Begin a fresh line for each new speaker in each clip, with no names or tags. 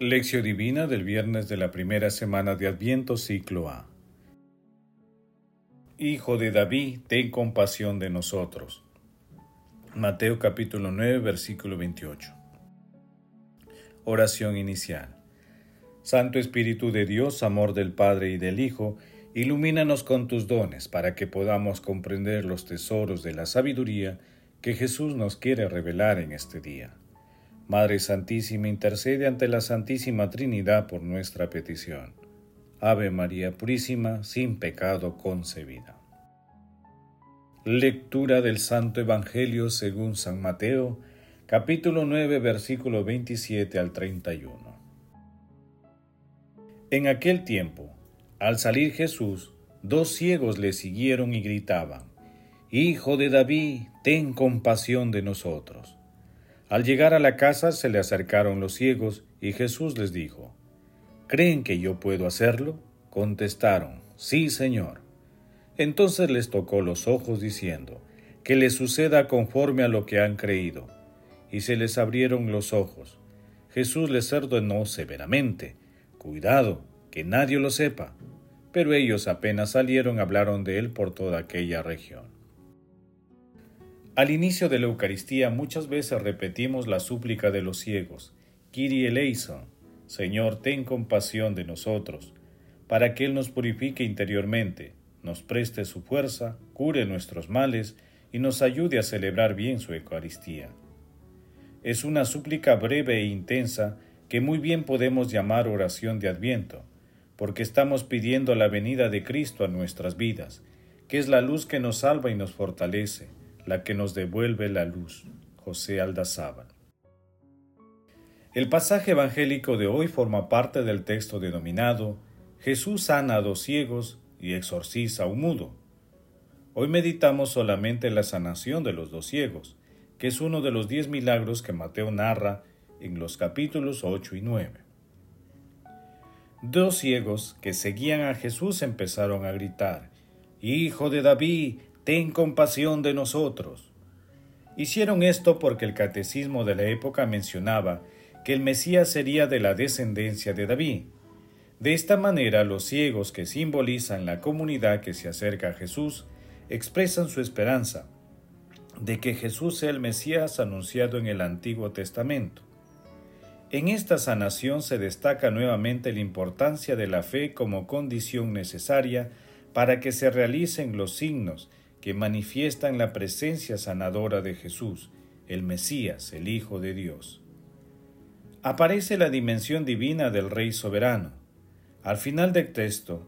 Lección Divina del viernes de la primera semana de Adviento, ciclo A. Hijo de David, ten compasión de nosotros. Mateo capítulo 9, versículo 28. Oración inicial. Santo Espíritu de Dios, amor del Padre y del Hijo, ilumínanos con tus dones para que podamos comprender los tesoros de la sabiduría que Jesús nos quiere revelar en este día. Madre Santísima, intercede ante la Santísima Trinidad por nuestra petición. Ave María Purísima, sin pecado concebida. Lectura del Santo Evangelio según San Mateo, capítulo 9, versículo 27 al 31. En aquel tiempo, al salir Jesús, dos ciegos le siguieron y gritaban, Hijo de David, ten compasión de nosotros. Al llegar a la casa se le acercaron los ciegos y Jesús les dijo, ¿Creen que yo puedo hacerlo? Contestaron, Sí, Señor. Entonces les tocó los ojos diciendo, Que les suceda conforme a lo que han creído. Y se les abrieron los ojos. Jesús les ordenó severamente, Cuidado, que nadie lo sepa. Pero ellos apenas salieron hablaron de él por toda aquella región. Al inicio de la Eucaristía muchas veces repetimos la súplica de los ciegos, Kyrie eleison, Señor, ten compasión de nosotros, para que Él nos purifique interiormente, nos preste su fuerza, cure nuestros males y nos ayude a celebrar bien su Eucaristía. Es una súplica breve e intensa que muy bien podemos llamar oración de Adviento, porque estamos pidiendo la venida de Cristo a nuestras vidas, que es la luz que nos salva y nos fortalece la que nos devuelve la luz. José Aldazábal. El pasaje evangélico de hoy forma parte del texto denominado Jesús sana a dos ciegos y exorciza a un mudo. Hoy meditamos solamente la sanación de los dos ciegos, que es uno de los diez milagros que Mateo narra en los capítulos 8 y 9. Dos ciegos que seguían a Jesús empezaron a gritar, Hijo de David, ten compasión de nosotros. Hicieron esto porque el catecismo de la época mencionaba que el Mesías sería de la descendencia de David. De esta manera los ciegos que simbolizan la comunidad que se acerca a Jesús expresan su esperanza de que Jesús sea el Mesías anunciado en el Antiguo Testamento. En esta sanación se destaca nuevamente la importancia de la fe como condición necesaria para que se realicen los signos que manifiestan la presencia sanadora de Jesús, el Mesías, el Hijo de Dios. Aparece la dimensión divina del Rey soberano. Al final del texto,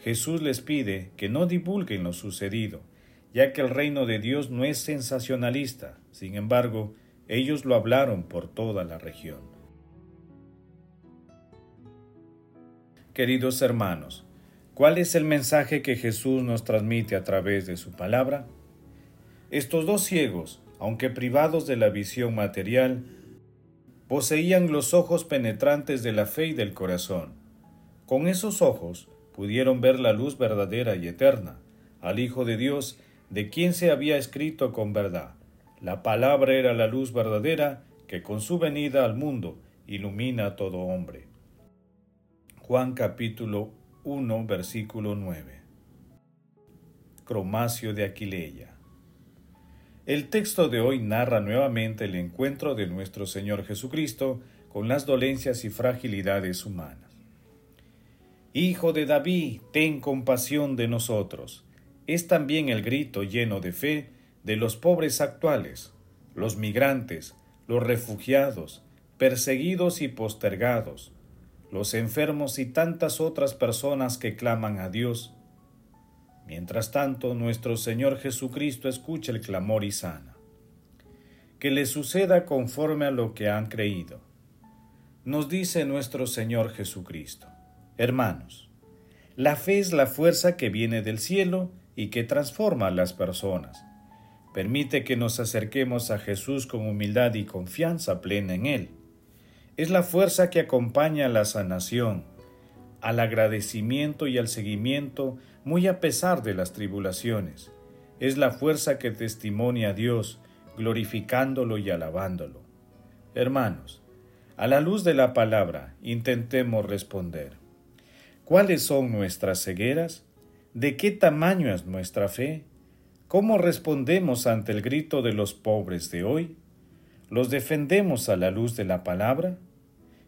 Jesús les pide que no divulguen lo sucedido, ya que el reino de Dios no es sensacionalista, sin embargo, ellos lo hablaron por toda la región. Queridos hermanos, ¿Cuál es el mensaje que Jesús nos transmite a través de su palabra? Estos dos ciegos, aunque privados de la visión material, poseían los ojos penetrantes de la fe y del corazón. Con esos ojos pudieron ver la luz verdadera y eterna, al Hijo de Dios, de quien se había escrito con verdad. La palabra era la luz verdadera que con su venida al mundo ilumina a todo hombre. Juan capítulo 1, versículo 9. Cromacio de Aquileia. El texto de hoy narra nuevamente el encuentro de nuestro Señor Jesucristo con las dolencias y fragilidades humanas. Hijo de David, ten compasión de nosotros. Es también el grito lleno de fe de los pobres actuales, los migrantes, los refugiados, perseguidos y postergados, los enfermos y tantas otras personas que claman a Dios. Mientras tanto, nuestro Señor Jesucristo escucha el clamor y sana. Que le suceda conforme a lo que han creído. Nos dice nuestro Señor Jesucristo. Hermanos, la fe es la fuerza que viene del cielo y que transforma a las personas. Permite que nos acerquemos a Jesús con humildad y confianza plena en Él es la fuerza que acompaña a la sanación, al agradecimiento y al seguimiento muy a pesar de las tribulaciones. Es la fuerza que testimonia a Dios, glorificándolo y alabándolo. Hermanos, A la luz de la palabra, intentemos responder. ¿Cuáles son nuestras cegueras? ¿De qué tamaño es nuestra fe? ¿Cómo respondemos ante el grito de los pobres de hoy? ¿Los defendemos a la luz de la palabra?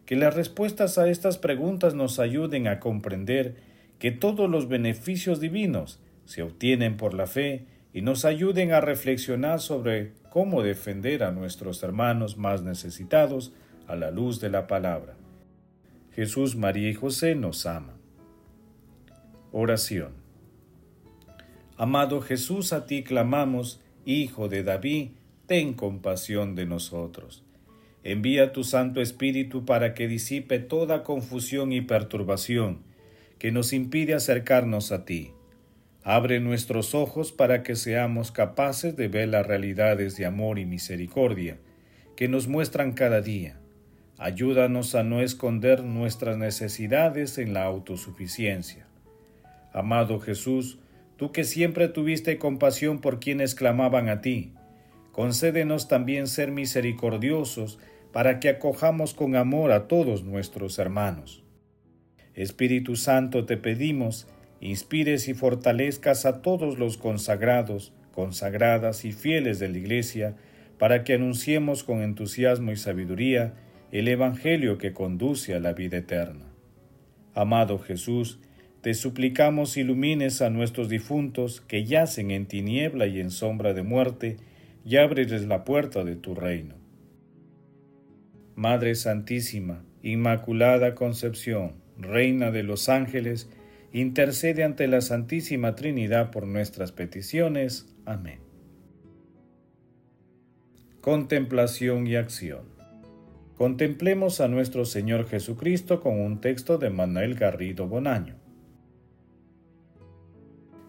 Que las respuestas a estas preguntas nos ayuden a comprender que todos los beneficios divinos se obtienen por la fe y nos ayuden a reflexionar sobre cómo defender a nuestros hermanos más necesitados a la luz de la palabra. Jesús, María y José nos aman. Oración. Amado Jesús, a ti clamamos, Hijo de David, ten compasión de nosotros. Envía tu Santo Espíritu para que disipe toda confusión y perturbación que nos impide acercarnos a ti. Abre nuestros ojos para que seamos capaces de ver las realidades de amor y misericordia que nos muestran cada día. Ayúdanos a no esconder nuestras necesidades en la autosuficiencia. Amado Jesús, tú que siempre tuviste compasión por quienes clamaban a ti, concédenos también ser misericordiosos para que acojamos con amor a todos nuestros hermanos. Espíritu Santo, te pedimos, inspires y fortalezcas a todos los consagrados, consagradas y fieles de la Iglesia, para que anunciemos con entusiasmo y sabiduría el Evangelio que conduce a la vida eterna. Amado Jesús, te suplicamos ilumines a nuestros difuntos que yacen en tiniebla y en sombra de muerte, y ábreles la puerta de tu reino. Madre Santísima, Inmaculada Concepción, Reina de los ángeles, intercede ante la Santísima Trinidad por nuestras peticiones. Amén. Contemplación y acción. Contemplemos a nuestro Señor Jesucristo con un texto de Manuel Garrido Bonaño.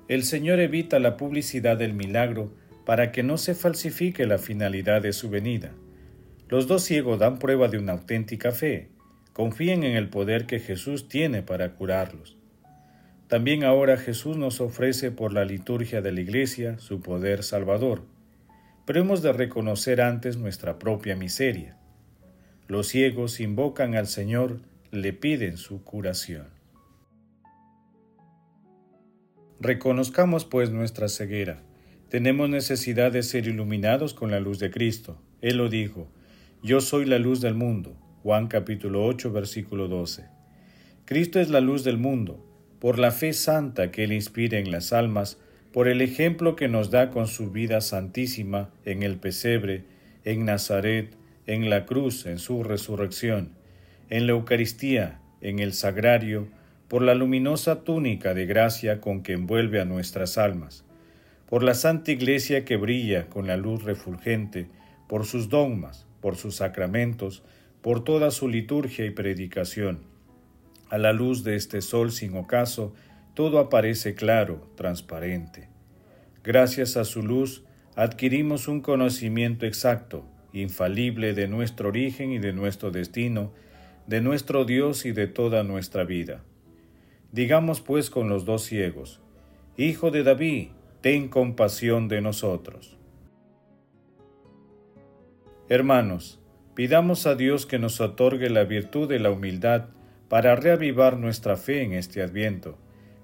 El Señor evita la publicidad del milagro para que no se falsifique la finalidad de su venida. Los dos ciegos dan prueba de una auténtica fe, confíen en el poder que Jesús tiene para curarlos. También ahora Jesús nos ofrece por la liturgia de la Iglesia su poder salvador, pero hemos de reconocer antes nuestra propia miseria. Los ciegos invocan al Señor, le piden su curación. Reconozcamos pues nuestra ceguera tenemos necesidad de ser iluminados con la luz de Cristo. Él lo dijo, Yo soy la luz del mundo. Juan capítulo 8 versículo 12. Cristo es la luz del mundo, por la fe santa que Él inspira en las almas, por el ejemplo que nos da con su vida santísima en el pesebre, en Nazaret, en la cruz, en su resurrección, en la Eucaristía, en el sagrario, por la luminosa túnica de gracia con que envuelve a nuestras almas por la Santa Iglesia que brilla con la luz refulgente, por sus dogmas, por sus sacramentos, por toda su liturgia y predicación. A la luz de este sol sin ocaso, todo aparece claro, transparente. Gracias a su luz, adquirimos un conocimiento exacto, infalible de nuestro origen y de nuestro destino, de nuestro Dios y de toda nuestra vida. Digamos pues con los dos ciegos, Hijo de David, ten compasión de nosotros. Hermanos, pidamos a Dios que nos otorgue la virtud de la humildad para reavivar nuestra fe en este adviento,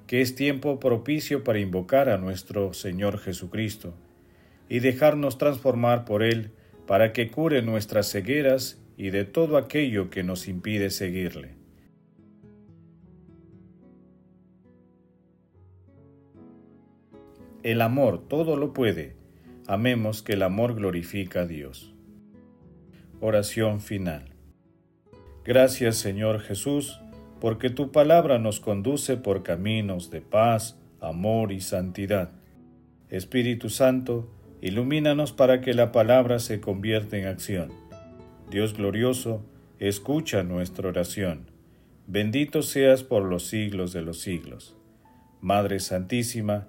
que es tiempo propicio para invocar a nuestro Señor Jesucristo, y dejarnos transformar por Él para que cure nuestras cegueras y de todo aquello que nos impide seguirle. El amor todo lo puede. Amemos que el amor glorifica a Dios. Oración final. Gracias Señor Jesús, porque tu palabra nos conduce por caminos de paz, amor y santidad. Espíritu Santo, ilumínanos para que la palabra se convierta en acción. Dios glorioso, escucha nuestra oración. Bendito seas por los siglos de los siglos. Madre Santísima,